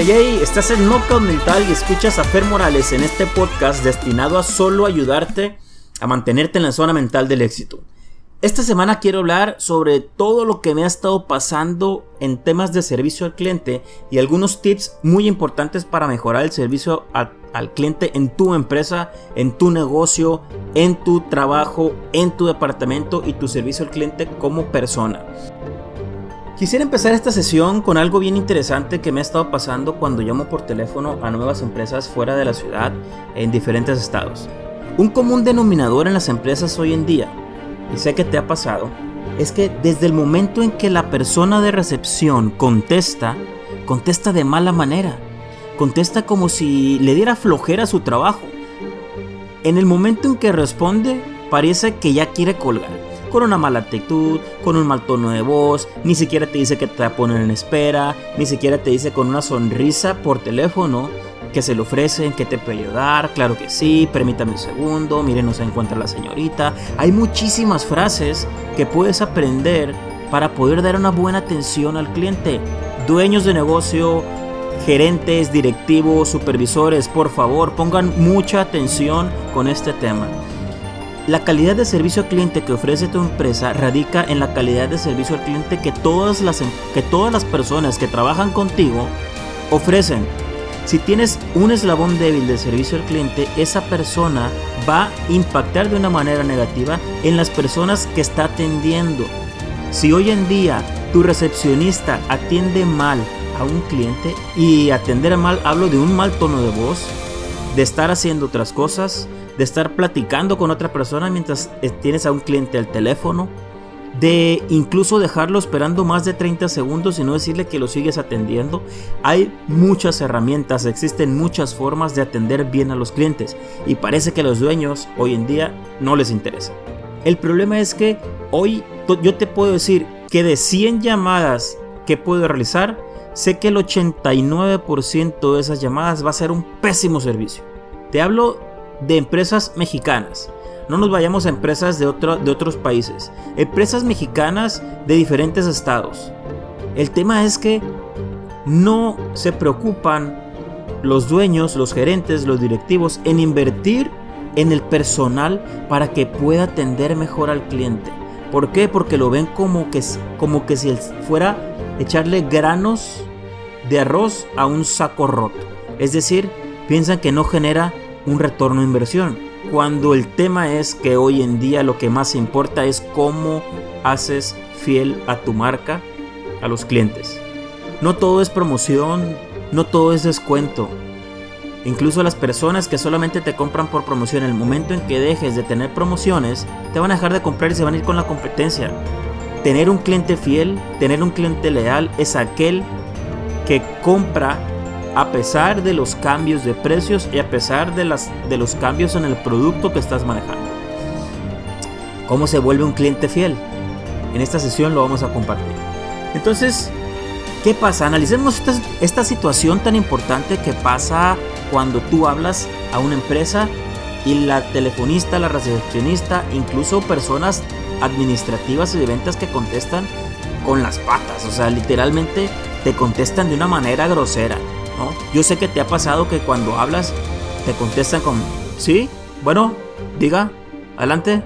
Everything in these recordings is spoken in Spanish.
Hey, hey, estás en Knockout Mental y escuchas a Fer Morales en este podcast destinado a solo ayudarte a mantenerte en la zona mental del éxito. Esta semana quiero hablar sobre todo lo que me ha estado pasando en temas de servicio al cliente y algunos tips muy importantes para mejorar el servicio al, cliente en tu empresa, en tu negocio, en tu trabajo, en tu departamento y tu servicio al cliente como persona. Quisiera empezar esta sesión con algo bien interesante que me ha estado pasando cuando llamo por teléfono a nuevas empresas fuera de la ciudad en diferentes estados. Un común denominador en las empresas hoy en día y sé que te ha pasado, es que desde el momento en que la persona de recepción contesta, contesta de mala manera. Contesta como si le diera flojera su trabajo. En el momento en que responde, parece que ya quiere colgar. Con una mala actitud, con un mal tono de voz, ni siquiera te dice que te va a poner en espera, ni siquiera te dice con una sonrisa por teléfono que se le ofrecen, que te puede ayudar, claro que sí, permítame un segundo, miren, no se encuentra la señorita. Hay muchísimas frases que puedes aprender para poder dar una buena atención al cliente. Dueños de negocio, gerentes, directivos, supervisores, por favor, pongan mucha atención con este tema. La calidad de servicio al cliente que ofrece tu empresa radica en la calidad de servicio al cliente que todas las, que todas las personas que trabajan contigo ofrecen. Si tienes un eslabón débil de servicio al cliente, esa persona va a impactar de una manera negativa en las personas que está atendiendo. Si hoy en día tu recepcionista atiende mal a un cliente, y atender mal hablo de un mal tono de voz, de estar haciendo otras cosas, de estar platicando con otra persona mientras eh, tienes a un cliente al teléfono, de incluso dejarlo esperando más de 30 segundos y no decirle que lo sigues atendiendo. Hay muchas herramientas, existen muchas formas de atender bien a los clientes y parece que a los dueños hoy en día no les interesa. El problema es que hoy yo te puedo decir que de 100 llamadas que puedo realizar, sé que el 89% de esas llamadas va a ser un pésimo servicio. Te hablo de empresas mexicanas no nos vayamos a empresas de, de otros países. Empresas mexicanas de diferentes estados. El tema es que no se preocupan los dueños, los gerentes, los directivos en invertir en el personal para que pueda atender mejor al cliente. ¿Por qué? Porque lo ven como que, como que si fuera echarle granos de arroz a un saco roto. Es decir, piensan que no genera un retorno de inversión cuando el tema es que hoy en día lo que más importa es cómo haces fiel a tu marca a los clientes. No todo es promoción, no todo es descuento. Incluso las personas que solamente te compran por promoción, el momento en que dejes de tener promociones, te van a dejar de comprar y se van a ir con la competencia. Tener un cliente fiel, tener un cliente leal es aquel que compra a pesar de los cambios de precios y a pesar de, las, de los cambios en el producto que estás manejando. ¿Cómo se vuelve un cliente fiel? En esta sesión lo vamos a compartir. Entonces, ¿qué pasa? Analicemos esta, esta situación tan importante que pasa cuando tú hablas a una empresa y la telefonista, la recepcionista, incluso personas administrativas y de ventas que contestan con las patas, o sea, literalmente te contestan de una manera grosera. Yo sé que te ha pasado que cuando hablas te contestan con, sí, bueno, diga, adelante.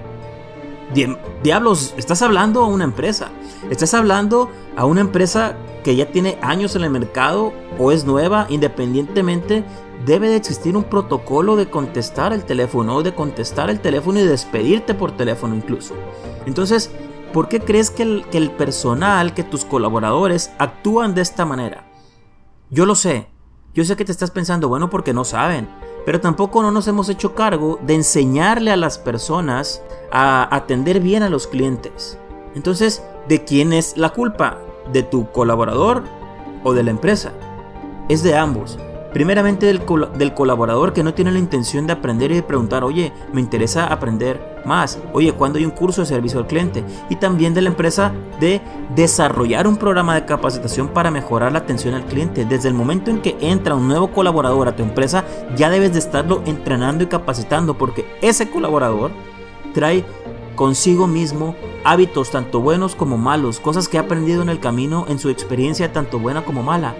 Diablos, estás hablando a una empresa. Estás hablando a una empresa que ya tiene años en el mercado o es nueva, independientemente, debe de existir un protocolo de contestar el teléfono, de contestar el teléfono y despedirte por teléfono incluso. Entonces, ¿por qué crees que el personal, que tus colaboradores actúan de esta manera? Yo lo sé, yo sé que te estás pensando, bueno, porque no saben, pero tampoco no nos hemos hecho cargo de enseñarle a las personas a atender bien a los clientes. Entonces, ¿de quién es la culpa? ¿De tu colaborador o de la empresa? Es de ambos. Primeramente del, del, colaborador que no tiene la intención de aprender y de preguntar, oye, me interesa aprender más, oye, ¿cuándo hay un curso de servicio al cliente? Y también de la empresa de desarrollar un programa de capacitación para mejorar la atención al cliente. Desde el momento en que entra un nuevo colaborador a tu empresa, ya debes de estarlo entrenando y capacitando porque ese colaborador trae consigo mismo hábitos tanto buenos como malos, cosas que ha aprendido en el camino en su experiencia tanto buena como mala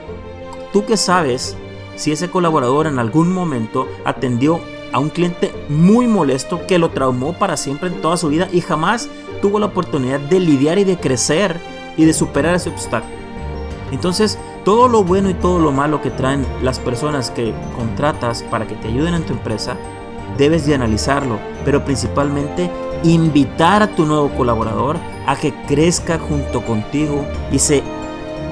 tú que sabes si ese colaborador en algún momento atendió a un cliente muy molesto que lo traumó para siempre en toda su vida y jamás tuvo la oportunidad de lidiar y de crecer y de superar ese obstáculo. Entonces, todo lo bueno y todo lo malo que traen las personas que contratas para que te ayuden en tu empresa, debes de analizarlo, pero principalmente invitar a tu nuevo colaborador a que crezca junto contigo y se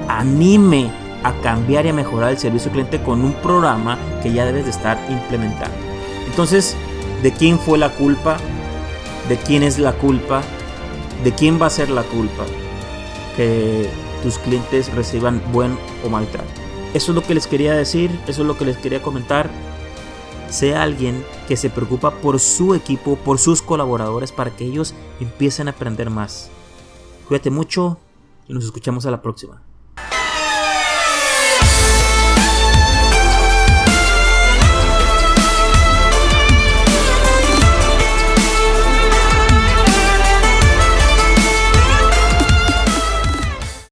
anime a cambiar y a mejorar el servicio cliente con un programa que ya debes de estar implementando. Entonces, ¿de quién fue la culpa? ¿De quién es la culpa? ¿De quién va a ser la culpa? Que tus clientes reciban buen o mal trato. Eso es lo que les quería decir, eso es lo que les quería comentar. Sea alguien que se preocupa por su equipo, por sus colaboradores, para que ellos empiecen a aprender más. Cuídate mucho y nos escuchamos a la próxima.